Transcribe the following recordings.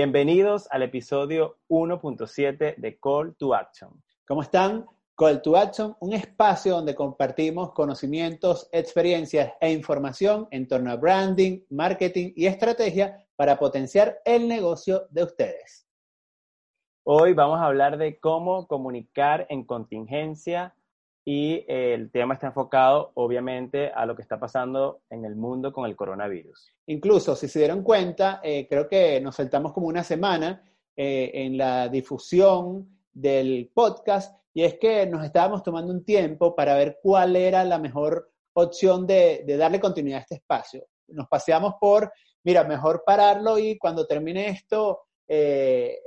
Bienvenidos al episodio 1.7 de Call to Action. ¿Cómo están? Call to Action, un espacio donde compartimos conocimientos, experiencias e información en torno a branding, marketing y estrategia para potenciar el negocio de ustedes. Hoy vamos a hablar de cómo comunicar en contingencia y el tema está enfocado obviamente a lo que está pasando en el mundo con el coronavirus. Incluso, si se dieron cuenta, eh, creo que nos saltamos como una semana eh, en la difusión del podcast y es que nos estábamos tomando un tiempo para ver cuál era la mejor opción de, darle continuidad a este espacio. Nos paseamos por, mira, mejor pararlo y cuando termine esto eh,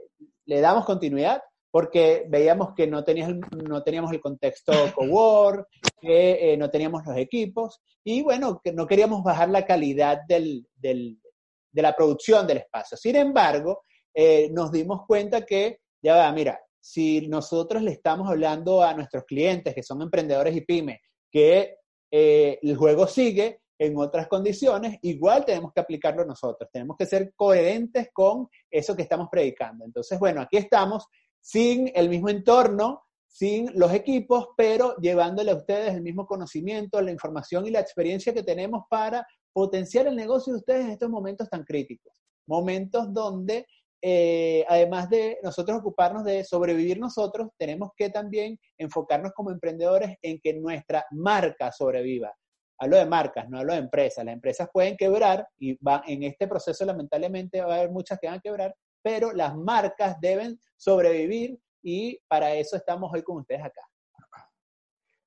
le damos continuidad porque veíamos que no, no teníamos el contexto cowork, que eh, no teníamos los equipos y bueno, que no queríamos bajar la calidad del, de la producción del espacio. Sin embargo, eh, nos dimos cuenta que, ya va, mira, si nosotros le estamos hablando a nuestros clientes que son emprendedores y pymes que eh, el juego sigue en otras condiciones, igual tenemos que aplicarlo nosotros, tenemos que ser coherentes con eso que estamos predicando. Entonces, bueno, aquí estamos sin el mismo entorno, sin los equipos, pero llevándole a ustedes el mismo conocimiento, la información y la experiencia que tenemos para potenciar el negocio de ustedes en estos momentos tan críticos. Momentos donde, eh, además de nosotros ocuparnos de sobrevivir nosotros, tenemos que también enfocarnos como emprendedores en que nuestra marca sobreviva. Hablo de marcas, no hablo de empresas. Las empresas pueden quebrar y en este proceso lamentablemente va a haber muchas que van a quebrar, pero las marcas deben sobrevivir y para eso estamos hoy con ustedes acá.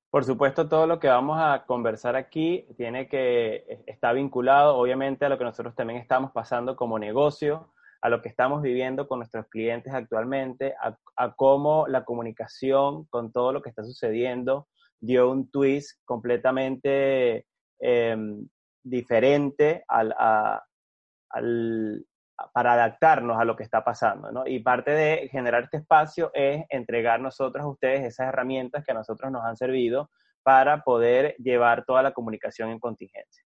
Por supuesto, todo lo que vamos a conversar aquí tiene que está vinculado, obviamente, a lo que nosotros también estamos pasando como negocio, a lo que estamos viviendo con nuestros clientes actualmente, a, cómo la comunicación con todo lo que está sucediendo dio un twist completamente em, diferente al, al, para adaptarnos a lo que está pasando, ¿no? Y parte de generar este espacio es entregar nosotros a ustedes esas herramientas que a nosotros nos han servido para poder llevar toda la comunicación en contingencia.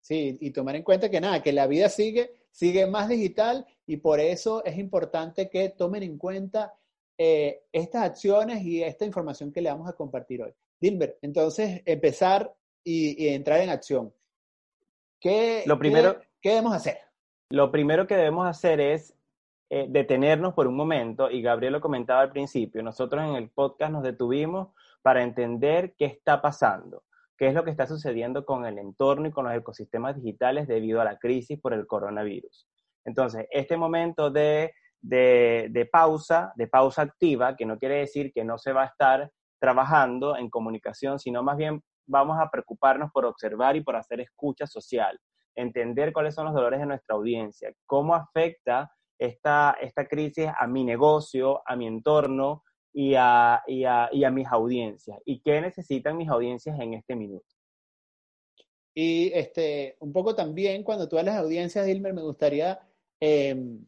Sí, y tomar en cuenta que nada, que la vida sigue, sigue más digital y por eso es importante que tomen en cuenta eh, estas acciones y esta información que le vamos a compartir hoy. Dilbert, entonces empezar y, entrar en acción. ¿Qué, Lo primero, ¿qué debemos hacer? Lo primero que debemos hacer es eh, detenernos por un momento, y Gabriel lo comentaba al principio, nosotros en el podcast nos detuvimos para entender qué está pasando, qué es lo que está sucediendo con el entorno y con los ecosistemas digitales debido a la crisis por el coronavirus. Entonces, este momento de, de pausa, de pausa activa, que no quiere decir que no se va a estar trabajando en comunicación, sino más bien vamos a preocuparnos por observar y por hacer escucha social entender cuáles son los dolores de nuestra audiencia, cómo afecta esta, esta crisis a mi negocio, a mi entorno y a, y, a, y a, mis audiencias, y qué necesitan mis audiencias en este minuto. Y este, un poco también, cuando tú hablas de audiencias, Dilmer, me gustaría em,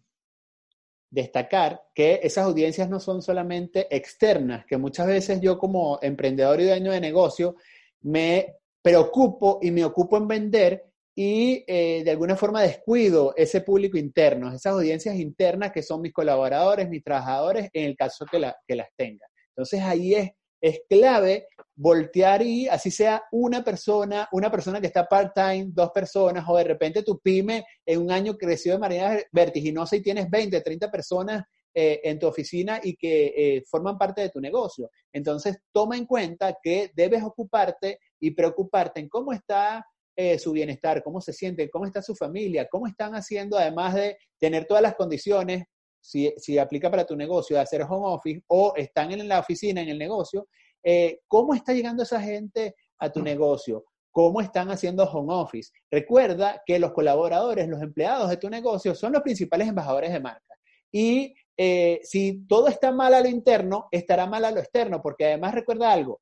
destacar que esas audiencias no son solamente externas, que muchas veces yo como emprendedor y dueño de negocio me preocupo y me ocupo en vender y eh, de alguna forma descuido ese público interno, esas audiencias internas que son mis colaboradores, mis trabajadores, en el caso que, la, que las tenga. Entonces ahí es, es clave voltear y así sea una persona, una persona que está part-time, dos personas, o de repente tu pyme en un año creció de manera vertiginosa y tienes 20, 30 personas eh, en tu oficina y que eh, forman parte de tu negocio. Entonces, toma en cuenta que debes ocuparte y preocuparte en cómo está eh, su bienestar, cómo se siente, cómo está su familia, cómo están haciendo, además de tener todas las condiciones, si, si aplica para tu negocio, de hacer home office o están en la oficina, en el negocio, eh, cómo está llegando esa gente a tu negocio, cómo están haciendo home office. Recuerda que los colaboradores, los empleados de tu negocio son los principales embajadores de marca. Y eh, si todo está mal a lo interno, estará mal a lo externo, porque además recuerda algo,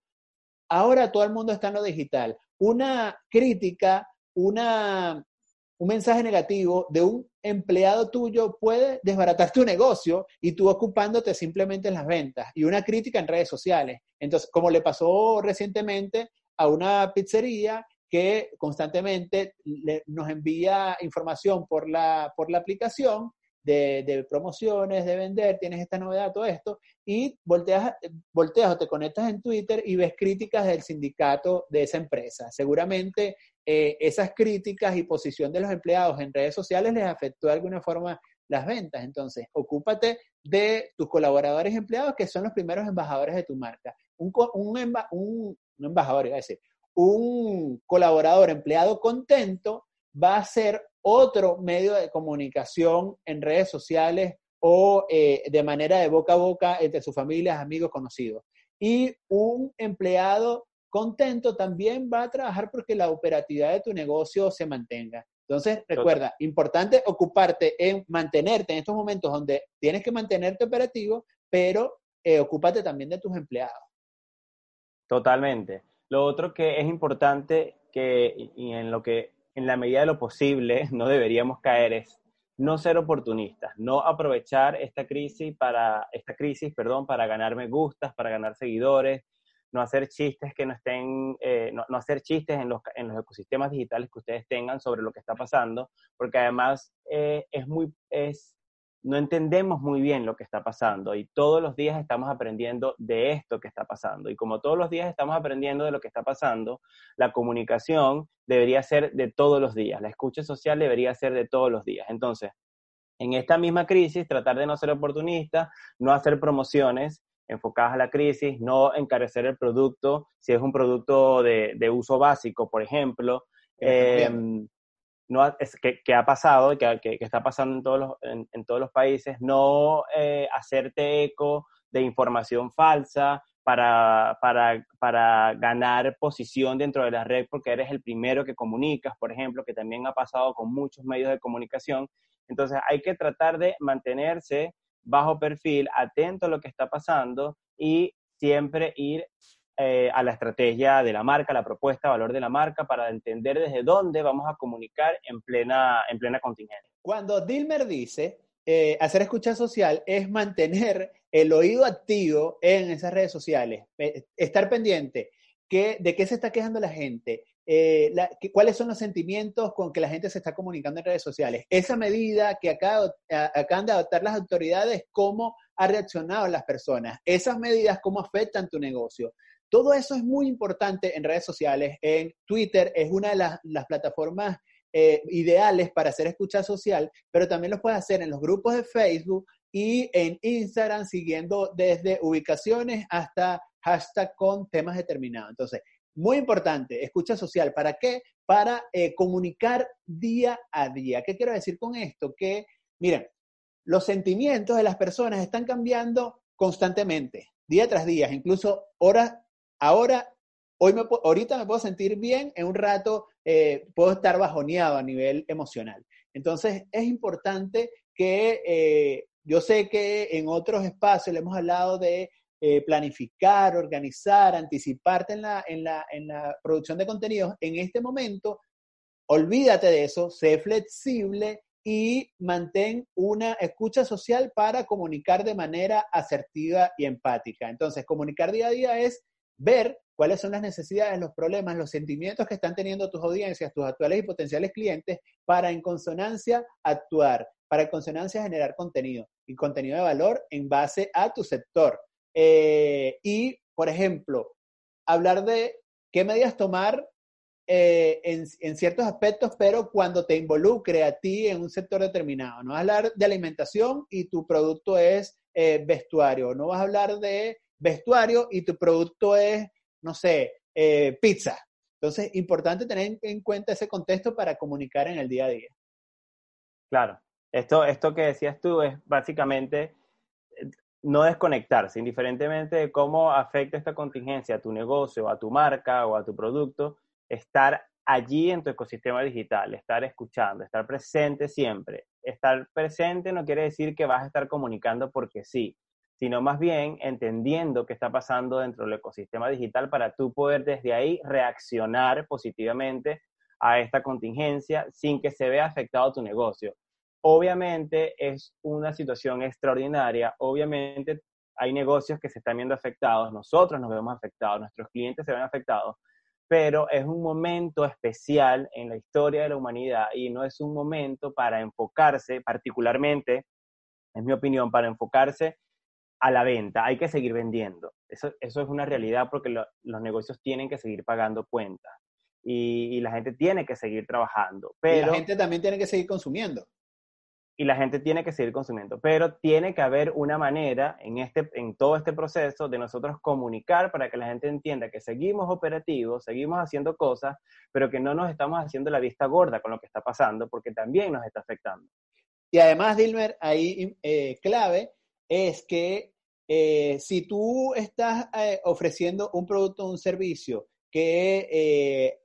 ahora todo el mundo está en lo digital una crítica, un mensaje negativo de un empleado tuyo puede desbaratar tu negocio y tú ocupándote simplemente en las ventas y una crítica en redes sociales. Entonces, como le pasó recientemente a una pizzería que constantemente nos envía información por la, por la aplicación de, promociones, de vender, tienes esta novedad, todo esto, y volteas, volteas o te conectas en Twitter y ves críticas del sindicato de esa empresa. Seguramente eh, esas críticas y posición de los empleados en redes sociales les afectó de alguna forma las ventas. Entonces, ocúpate de tus colaboradores empleados que son los primeros embajadores de tu marca. Un, un, un, embajador, iba a decir, un colaborador empleado contento va a ser otro medio de comunicación en redes sociales o eh, de manera de boca a boca entre sus familias, amigos, conocidos. Y un empleado contento también va a trabajar porque la operatividad de tu negocio se mantenga. Entonces, recuerda, importante ocuparte en mantenerte en estos momentos donde tienes que mantenerte operativo, pero eh, ocúpate también de tus empleados. Totalmente. Lo otro que es importante que, y en lo que en la medida de lo posible no deberíamos caer es no ser oportunistas, no aprovechar esta crisis para, esta crisis, perdón, para ganar me gustas, para ganar seguidores, no hacer chistes que no estén, eh, no, hacer chistes en los, en los, ecosistemas digitales que ustedes tengan sobre lo que está pasando, porque además eh, es muy, es, no entendemos muy bien lo que está pasando y todos los días estamos aprendiendo de esto que está pasando. Y como todos los días estamos aprendiendo de lo que está pasando, la comunicación debería ser de todos los días, la escucha social debería ser de todos los días. Entonces, en esta misma crisis, tratar de no ser oportunista, no hacer promociones enfocadas a la crisis, no encarecer el producto, si es un producto de, uso básico, por ejemplo no, es, que, ha pasado y que, que, está pasando en todos los, en, todos los países, no eh, hacerte eco de información falsa para, para, para, ganar posición dentro de la red porque eres el primero que comunicas, por ejemplo, que también ha pasado con muchos medios de comunicación. Entonces hay que tratar de mantenerse bajo perfil, atento a lo que está pasando y siempre ir eh, a la estrategia de la marca, la propuesta, valor de la marca, para entender desde dónde vamos a comunicar en plena, en plena contingencia. Cuando Dilmer dice eh, hacer escucha social es mantener el oído activo en esas redes sociales, eh, estar pendiente que, de qué se está quejando la gente, cuáles son los sentimientos con que la gente se está comunicando en redes sociales. Esa medida que acá, acaban de adoptar las autoridades, cómo ha reaccionado las personas. Esas medidas, cómo afectan tu negocio. Todo eso es muy importante en redes sociales. En Twitter es una de las, plataformas eh, ideales para hacer escucha social, pero también lo puedes hacer en los grupos de Facebook y en Instagram siguiendo desde ubicaciones hasta hashtag con temas determinados. Entonces, muy importante, escucha social. ¿Para qué? Para eh, comunicar día a día. ¿Qué quiero decir con esto? Que, miren, los sentimientos de las personas están cambiando constantemente, día tras día, incluso horas Ahora, hoy me, ahorita me puedo sentir bien, en un rato eh, puedo estar bajoneado a nivel emocional. Entonces, es importante que eh, yo sé que en otros espacios le hemos hablado de eh, planificar, organizar, anticiparte en la, en, la, en la producción de contenidos. En este momento, olvídate de eso, sé flexible y mantén una escucha social para comunicar de manera asertiva y empática. Entonces, comunicar día a día es ver cuáles son las necesidades, los problemas, los sentimientos que están teniendo tus audiencias, tus actuales y potenciales clientes, para en consonancia actuar, para en consonancia generar contenido y contenido de valor en base a tu sector. Eh, y, por ejemplo, hablar de qué medidas tomar eh, en, ciertos aspectos, pero cuando te involucre a ti en un sector determinado. No vas a hablar de alimentación y tu producto es eh, vestuario. No vas a hablar de vestuario y tu producto es, no sé, eh, pizza. Entonces, importante tener en cuenta ese contexto para comunicar en el día a día. Claro, esto, esto que decías tú es básicamente eh, no desconectarse, indiferentemente de cómo afecta esta contingencia a tu negocio, a tu marca o a tu producto, estar allí en tu ecosistema digital, estar escuchando, estar presente siempre. Estar presente no quiere decir que vas a estar comunicando porque sí, sino más bien entendiendo qué está pasando dentro del ecosistema digital para tú poder desde ahí reaccionar positivamente a esta contingencia sin que se vea afectado tu negocio. Obviamente es una situación extraordinaria, obviamente hay negocios que se están viendo afectados, nosotros nos vemos afectados, nuestros clientes se ven afectados, pero es un momento especial en la historia de la humanidad y no es un momento para enfocarse particularmente es mi opinión, para enfocarse a la venta. Hay que seguir vendiendo. Eso, eso es una realidad porque los negocios tienen que seguir pagando cuentas y, la gente tiene que seguir trabajando. Pero, y la gente también tiene que seguir consumiendo. Y la gente tiene que seguir consumiendo, pero tiene que haber una manera en, este, en todo este proceso de nosotros comunicar para que la gente entienda que seguimos operativos, seguimos haciendo cosas, pero que no nos estamos haciendo la vista gorda con lo que está pasando, porque también nos está afectando. Y además, Dilmer, ahí eh, clave es que eh, si tú estás eh, ofreciendo un producto o un servicio que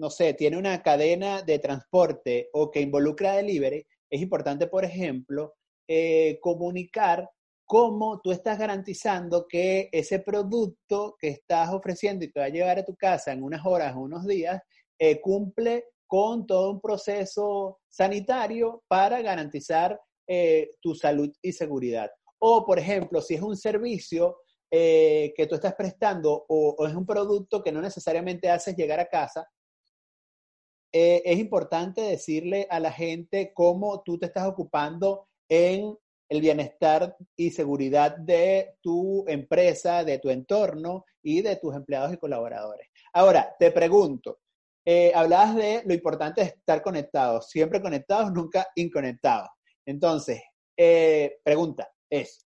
no sé, tiene una cadena de transporte o que involucra delivery, es importante, por ejemplo, eh, comunicar cómo tú estás garantizando que ese producto que estás ofreciendo y te va a llegar a tu casa en unas horas o unos días, eh, cumple con todo un proceso sanitario para garantizar eh, tu salud y seguridad. O, por ejemplo, si es un servicio que tú estás prestando o, o, es un producto que no necesariamente haces llegar a casa, eh, es importante decirle a la gente cómo tú te estás ocupando en el bienestar y seguridad de tu empresa, de tu entorno y de tus empleados y colaboradores. Ahora, te pregunto, eh, hablabas de lo importante de estar conectados, siempre conectados, nunca inconectados. Entonces, eh, pregunta es,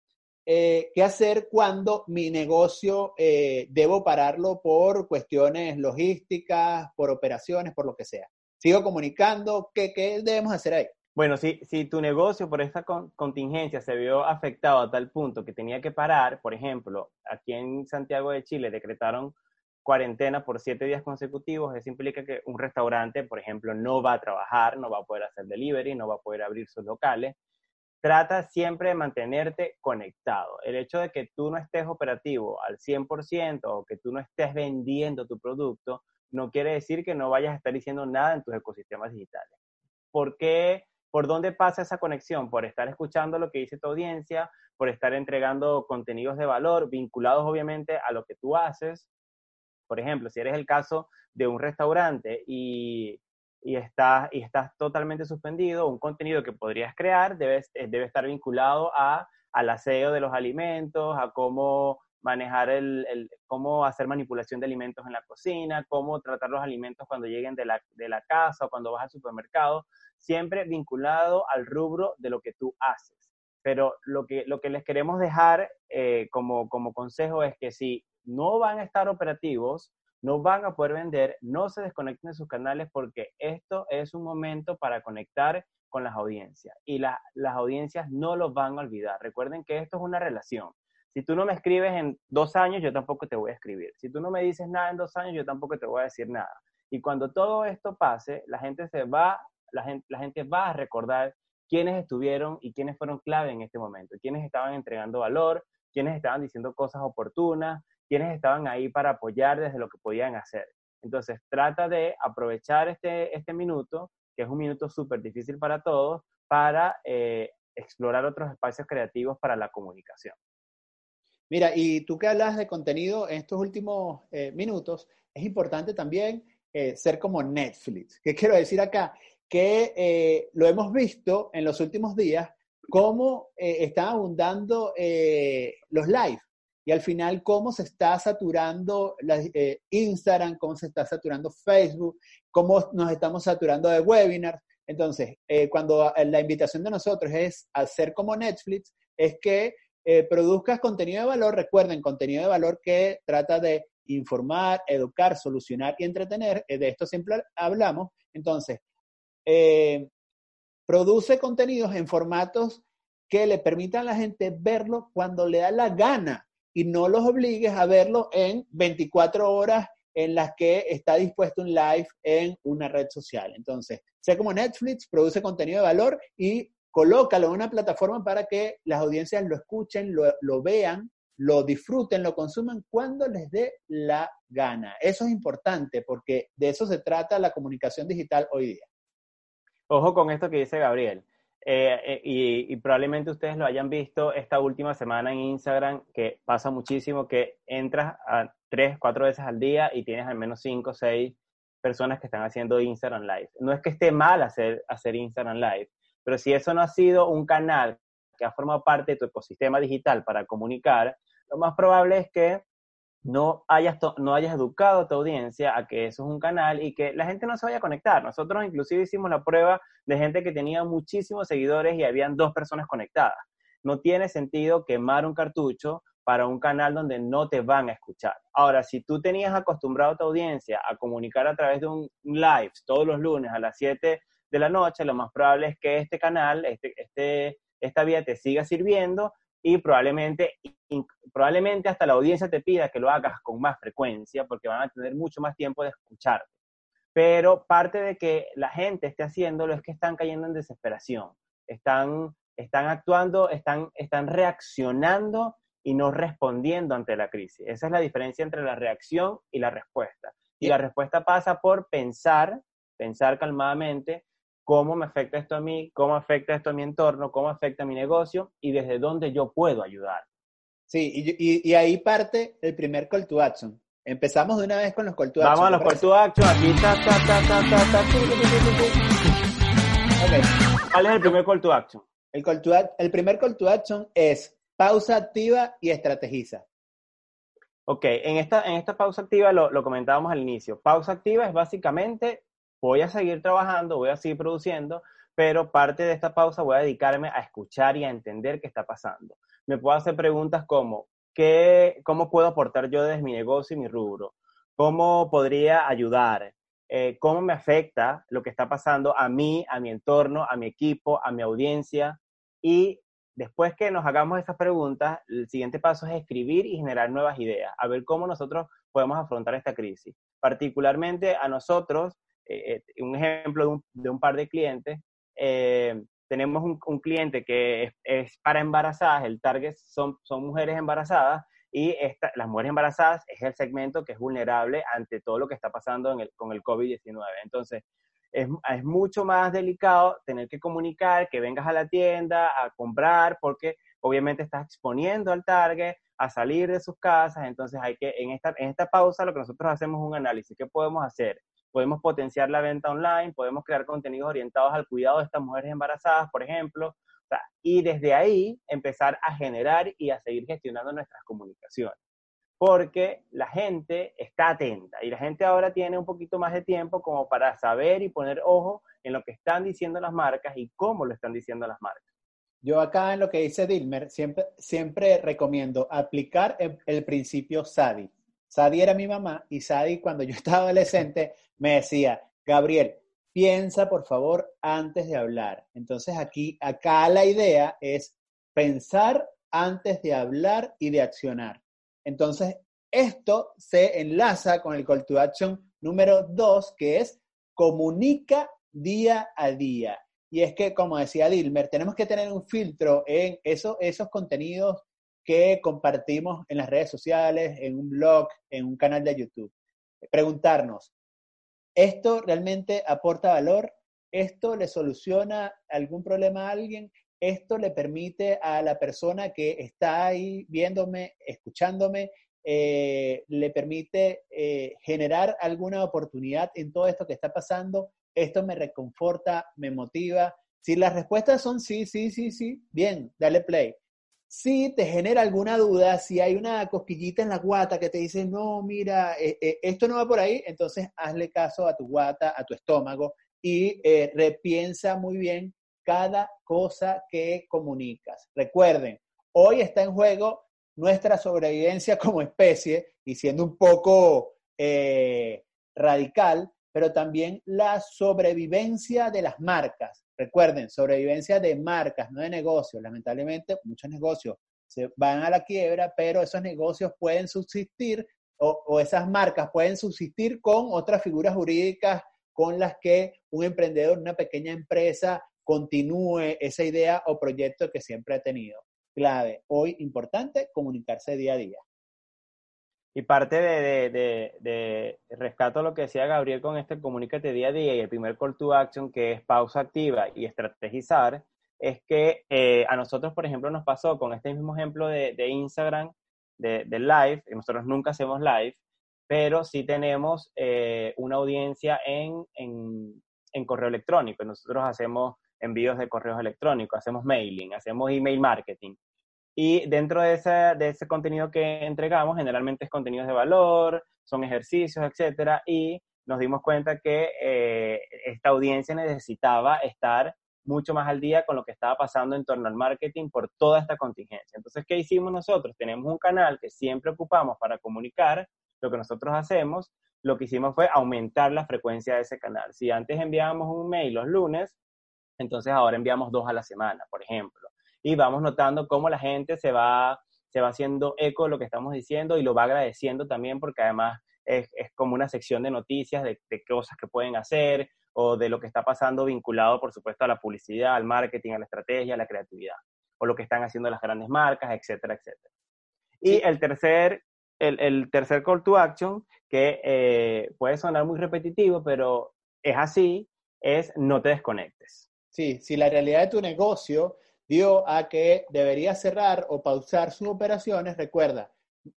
¿qué hacer cuando mi negocio debo pararlo por cuestiones logísticas, por operaciones, por lo que sea? ¿Sigo comunicando? ¿Qué, qué debemos hacer ahí? Bueno, si, si tu negocio por esta contingencia se vio afectado a tal punto que tenía que parar, por ejemplo, aquí en Santiago de Chile decretaron cuarentena por siete días consecutivos, eso implica que un restaurante, por ejemplo, no va a trabajar, no va a poder hacer delivery, no va a poder abrir sus locales. Trata siempre de mantenerte conectado. El hecho de que tú no estés operativo al 100% o que tú no estés vendiendo tu producto no quiere decir que no vayas a estar diciendo nada en tus ecosistemas digitales. ¿Por qué? ¿Por dónde pasa esa conexión? Por estar escuchando lo que dice tu audiencia, por estar entregando contenidos de valor vinculados obviamente a lo que tú haces. Por ejemplo, si eres el caso de un restaurante y, estás, y estás totalmente suspendido, un contenido que podrías crear debe, debe estar vinculado a, al aseo de los alimentos, a cómo manejar el, cómo hacer manipulación de alimentos en la cocina, cómo tratar los alimentos cuando lleguen de la, de la casa o cuando vas al supermercado, siempre vinculado al rubro de lo que tú haces. Pero lo que, lo que les queremos dejar eh, como, como consejo es que si no van a estar operativos, no van a poder vender, no se desconecten de sus canales porque esto es un momento para conectar con las audiencias y las audiencias no los van a olvidar. Recuerden que esto es una relación. Si tú no me escribes en dos años, yo tampoco te voy a escribir. Si tú no me dices nada en dos años, yo tampoco te voy a decir nada. Y cuando todo esto pase, la gente se va, la gente, la gente va a recordar quiénes estuvieron y quiénes fueron clave en este momento, quiénes estaban entregando valor, quiénes estaban diciendo cosas oportunas, quiénes estaban ahí para apoyar desde lo que podían hacer. Entonces, trata de aprovechar este, este minuto, que es un minuto súper difícil para todos, para eh, explorar otros espacios creativos para la comunicación. Mira, y tú que hablas de contenido en estos últimos eh, minutos, es importante también eh, ser como Netflix. ¿Qué quiero decir acá? Que eh, lo hemos visto en los últimos días, cómo están abundando los live y al final cómo se está saturando la, Instagram, cómo se está saturando Facebook, cómo nos estamos saturando de webinars. Entonces, cuando la invitación de nosotros es hacer como Netflix, es que eh, produzcas contenido de valor, recuerden, contenido de valor que trata de informar, educar, solucionar y entretener, eh, de esto siempre hablamos. Entonces, eh, produce contenidos en formatos que le permitan a la gente verlo cuando le da la gana y no los obligues a verlo en 24 horas en las que está dispuesto un live en una red social. Entonces, sea como Netflix, produce contenido de valor y colócalo en una plataforma para que las audiencias lo escuchen, lo, vean, lo disfruten, lo consuman cuando les dé la gana. Eso es importante porque de eso se trata la comunicación digital hoy día. Ojo con esto que dice Gabriel. Eh, eh, y, y, probablemente ustedes lo hayan visto esta última semana en Instagram, que pasa muchísimo que entras a tres, cuatro veces al día y tienes al menos cinco seis personas que están haciendo Instagram Live. No es que esté mal hacer, hacer Instagram Live, pero si eso no ha sido un canal que ha formado parte de tu ecosistema digital para comunicar, lo más probable es que no hayas, no hayas educado a tu audiencia a que eso es un canal y que la gente no se vaya a conectar. Nosotros inclusive hicimos la prueba de gente que tenía muchísimos seguidores y habían dos personas conectadas. No tiene sentido quemar un cartucho para un canal donde no te van a escuchar. Ahora, si tú tenías acostumbrado a tu audiencia a comunicar a través de un live todos los lunes a las 7 de la noche, lo más probable es que este canal, este, este, esta vía te siga sirviendo y probablemente, probablemente hasta la audiencia te pida que lo hagas con más frecuencia porque van a tener mucho más tiempo de escucharte. Pero parte de que la gente esté haciéndolo es que están cayendo en desesperación, están, están actuando, están, están reaccionando y no respondiendo ante la crisis. Esa es la diferencia entre la reacción y la respuesta. Y la respuesta pasa por pensar, pensar calmadamente, cómo me afecta esto a mí, cómo afecta esto a mi entorno, cómo afecta a mi negocio y desde dónde yo puedo ayudar. Sí, y, ahí parte el primer call to action. Empezamos de una vez con los call to action. Vamos a los call to action. Aquí ta, ta, ta, ta, ta, ta. Okay. ¿Cuál es el primer call to action? El, call to, el primer call to action es pausa activa y estrategiza. Ok, en esta, en esta pausa activa lo, lo comentábamos al inicio. Pausa activa es básicamente voy a seguir trabajando, voy a seguir produciendo, pero parte de esta pausa voy a dedicarme a escuchar y a entender qué está pasando. Me puedo hacer preguntas como, ¿qué, ¿cómo puedo aportar yo desde mi negocio y mi rubro? ¿Cómo podría ayudar? Eh, ¿Cómo me afecta lo que está pasando a mí, a mi entorno, a mi equipo, a mi audiencia? Y después que nos hagamos estas preguntas, el siguiente paso es escribir y generar nuevas ideas, a ver cómo nosotros podemos afrontar esta crisis. Particularmente a nosotros, eh, eh, un ejemplo de un, par de clientes, eh, tenemos un, cliente que es, para embarazadas, el target son, son mujeres embarazadas y las mujeres embarazadas es el segmento que es vulnerable ante todo lo que está pasando con el COVID-19. Entonces, es, es, mucho más delicado tener que comunicar que vengas a la tienda a comprar porque obviamente estás exponiendo al target a salir de sus casas, entonces hay que, en esta, en esta pausa lo que nosotros hacemos es un análisis, ¿qué podemos hacer? Podemos potenciar la venta online, podemos crear contenidos orientados al cuidado de estas mujeres embarazadas, por ejemplo, y desde ahí empezar a generar y a seguir gestionando nuestras comunicaciones. Porque la gente está atenta y la gente ahora tiene un poquito más de tiempo como para saber y poner ojo en lo que están diciendo las marcas y cómo lo están diciendo las marcas. Yo acá en lo que dice Dilmer, siempre, siempre recomiendo aplicar el, el principio SADI. Sadi era mi mamá y Sadi cuando yo estaba adolescente me decía, Gabriel, piensa por favor antes de hablar. Entonces aquí, acá la idea es pensar antes de hablar y de accionar. Entonces, esto se enlaza con el call to action número dos, que es comunica día a día. Y es que, como decía Dilmer, tenemos que tener un filtro en eso, esos contenidos que compartimos en las redes sociales, en un blog, en un canal de YouTube. Preguntarnos, ¿esto realmente aporta valor? ¿Esto le soluciona algún problema a alguien? ¿Esto le permite a la persona que está ahí viéndome, escuchándome, eh, le permite eh, generar alguna oportunidad en todo esto que está pasando? ¿Esto me reconforta, me motiva? Si las respuestas son sí, sí, sí, sí, bien, dale play. Si te genera alguna duda, si hay una cosquillita en la guata que te dice, no, mira, eh, eh, esto no va por ahí, entonces hazle caso a tu guata, a tu estómago y eh, repiensa muy bien cada cosa que comunicas. Recuerden, hoy está en juego nuestra sobrevivencia como especie y siendo un poco radical, pero también la sobrevivencia de las marcas. Recuerden, sobrevivencia de marcas, no de negocios. Lamentablemente, muchos negocios se van a la quiebra, pero esos negocios pueden subsistir o, esas marcas pueden subsistir con otras figuras jurídicas con las que un emprendedor, una pequeña empresa, continúe esa idea o proyecto que siempre ha tenido. Clave, hoy importante, comunicarse día a día. Y parte de, de, de, rescato lo que decía Gabriel con este comunícate día a día y el primer call to action que es pausa activa y estrategizar, es que eh, a nosotros, por ejemplo, nos pasó con este mismo ejemplo de, Instagram, de, live, y nosotros nunca hacemos live, pero sí tenemos eh, una audiencia en, en, en, correo electrónico. Nosotros hacemos envíos de correos electrónicos, hacemos mailing, hacemos email marketing. Y dentro de ese, de ese contenido que entregamos, generalmente es contenido de valor, son ejercicios, etcétera, y nos dimos cuenta que eh, esta audiencia necesitaba estar mucho más al día con lo que estaba pasando en torno al marketing por toda esta contingencia. Entonces, ¿qué hicimos nosotros? Tenemos un canal que siempre ocupamos para comunicar lo que nosotros hacemos. Lo que hicimos fue aumentar la frecuencia de ese canal. Si antes enviábamos un mail los lunes, entonces ahora enviamos dos a la semana, por ejemplo. Y vamos notando cómo la gente se va, se va haciendo eco de lo que estamos diciendo y lo va agradeciendo también porque además es, como una sección de noticias de, de, cosas que pueden hacer o de lo que está pasando vinculado, por supuesto, a la publicidad, al marketing, a la estrategia, a la creatividad, o lo que están haciendo las grandes marcas, etcétera, etcétera. Y el tercer, el, el, tercer call to action, que eh, puede sonar muy repetitivo, pero es así, es no te desconectes. Sí, si la realidad de tu negocio dio a que debería cerrar o pausar sus operaciones, recuerda,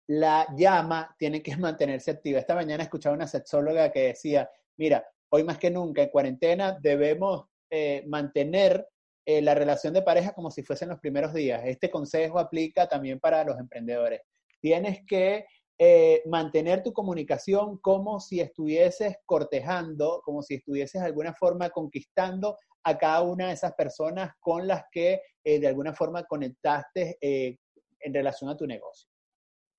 la llama tiene que mantenerse activa. Esta mañana escuchaba una sexóloga que decía, mira, hoy más que nunca en cuarentena debemos eh, mantener eh, la relación de pareja como si fuesen los primeros días. Este consejo aplica también para los emprendedores. Tienes que eh, mantener tu comunicación como si estuvieses cortejando, como si estuvieses de alguna forma conquistando a cada una de esas personas con las que de alguna forma conectaste en relación a tu negocio.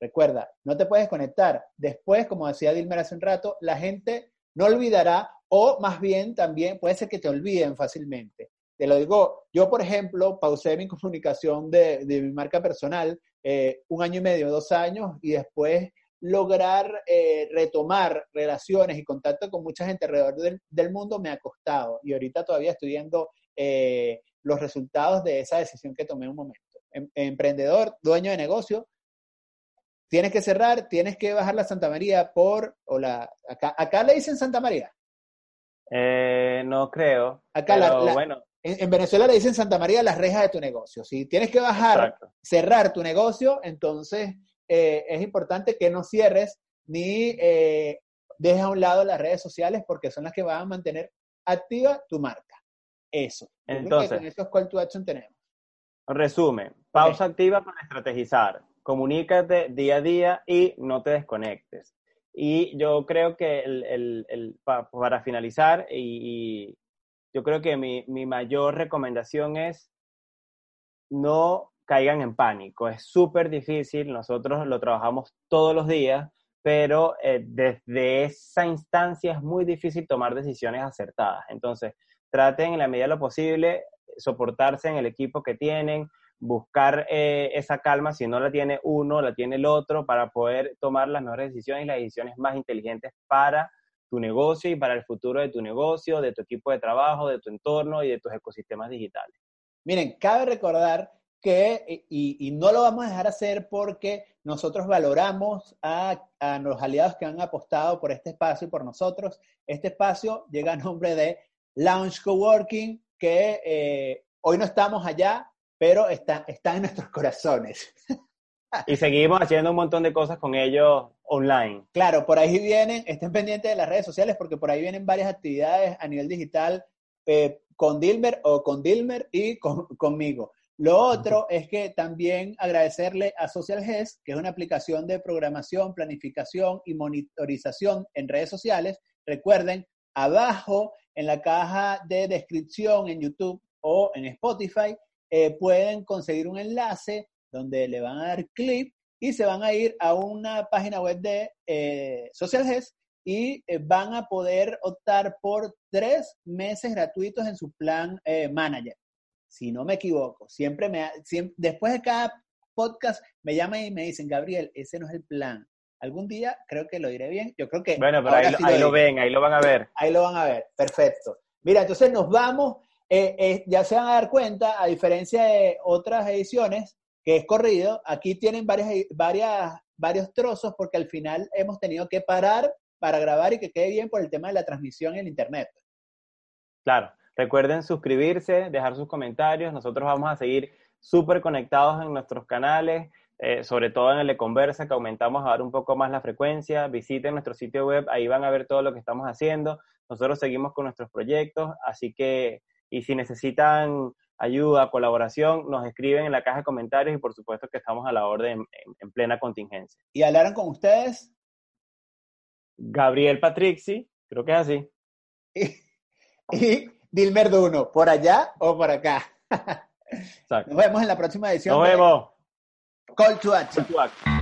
Recuerda, no te puedes conectar. Después, como decía Dilmer hace un rato, la gente no olvidará o más bien también puede ser que te olviden fácilmente. Te lo digo, yo por ejemplo pausé mi comunicación de, mi marca personal eh, un año y medio, dos años y después lograr eh, retomar relaciones y contacto con mucha gente alrededor del, mundo me ha costado y ahorita todavía estoy viendo eh, los resultados de esa decisión que tomé en un momento. Em, emprendedor, dueño de negocio, tienes que cerrar, tienes que bajar la Santa María por, o la, acá, acá le dicen Santa María. Eh, no creo. Acá la, bueno. En, Venezuela le dicen Santa María las rejas de tu negocio. Si tienes que bajar, cerrar tu negocio, entonces eh, es importante que no cierres ni eh, dejes a un lado las redes sociales porque son las que van a mantener activa tu marca. Eso. Entonces, con esos call to action tenemos. Resumen, pausa activa para estrategizar comunícate día a día y no te desconectes. Y yo creo que el, para finalizar, y, yo creo que mi, mayor recomendación es no caigan en pánico. Es súper difícil, nosotros lo trabajamos todos los días, pero eh, desde esa instancia es muy difícil tomar decisiones acertadas. Entonces, traten en la medida de lo posible soportarse en el equipo que tienen, buscar eh, esa calma, si no la tiene uno, la tiene el otro, para poder tomar las mejores decisiones y las decisiones más inteligentes para tu negocio y para el futuro de tu negocio, de tu equipo de trabajo, de tu entorno y de tus ecosistemas digitales. Miren, cabe recordar que, y, no lo vamos a dejar hacer porque nosotros valoramos a, los aliados que han apostado por este espacio y por nosotros. Este espacio llega a nombre de Lounge Coworking, que eh, hoy no estamos allá, pero está, está en nuestros corazones. Y seguimos haciendo un montón de cosas con ellos online. Claro, por ahí vienen, estén pendientes de las redes sociales porque por ahí vienen varias actividades a nivel digital eh, con Dilmer o con Dilmer y conmigo. Lo otro es que también agradecerle a Social que es una aplicación de programación, planificación y monitorización en redes sociales. Recuerden, abajo en la caja de descripción en YouTube o en Spotify eh, pueden conseguir un enlace donde le van a dar clic y se van a ir a una página web de eh, Social y eh, van a poder optar por tres meses gratuitos en su plan eh, manager. Si no me equivoco, siempre me, después de cada podcast me llaman y me dicen, Gabriel, ese no es el plan. Algún día creo que lo diré bien. Yo creo que. Bueno, pero ahí, lo ven, ahí lo van a ver. Ahí lo van a ver, perfecto. Mira, entonces nos vamos eh, eh, ya se van a dar cuenta, a diferencia de otras ediciones, que es corrido, aquí tienen varias, varias, varios trozos porque al final hemos tenido que parar para grabar y que quede bien por el tema de la transmisión en Internet. Claro, recuerden suscribirse, dejar sus comentarios, nosotros vamos a seguir súper conectados en nuestros canales, eh, sobre todo en el de Conversa, que aumentamos a dar un poco más la frecuencia. Visiten nuestro sitio web, ahí van a ver todo lo que estamos haciendo. Nosotros seguimos con nuestros proyectos, así que y si necesitan ayuda, colaboración, nos escriben en la caja de comentarios y por supuesto que estamos a la orden en, plena contingencia. ¿Y hablaron con ustedes? Gabriel Patrixi, creo que es así. Y, Dilmer Duno, ¿por allá o por acá? Nos vemos en la próxima edición. Nos vemos. Call to action. Call to action.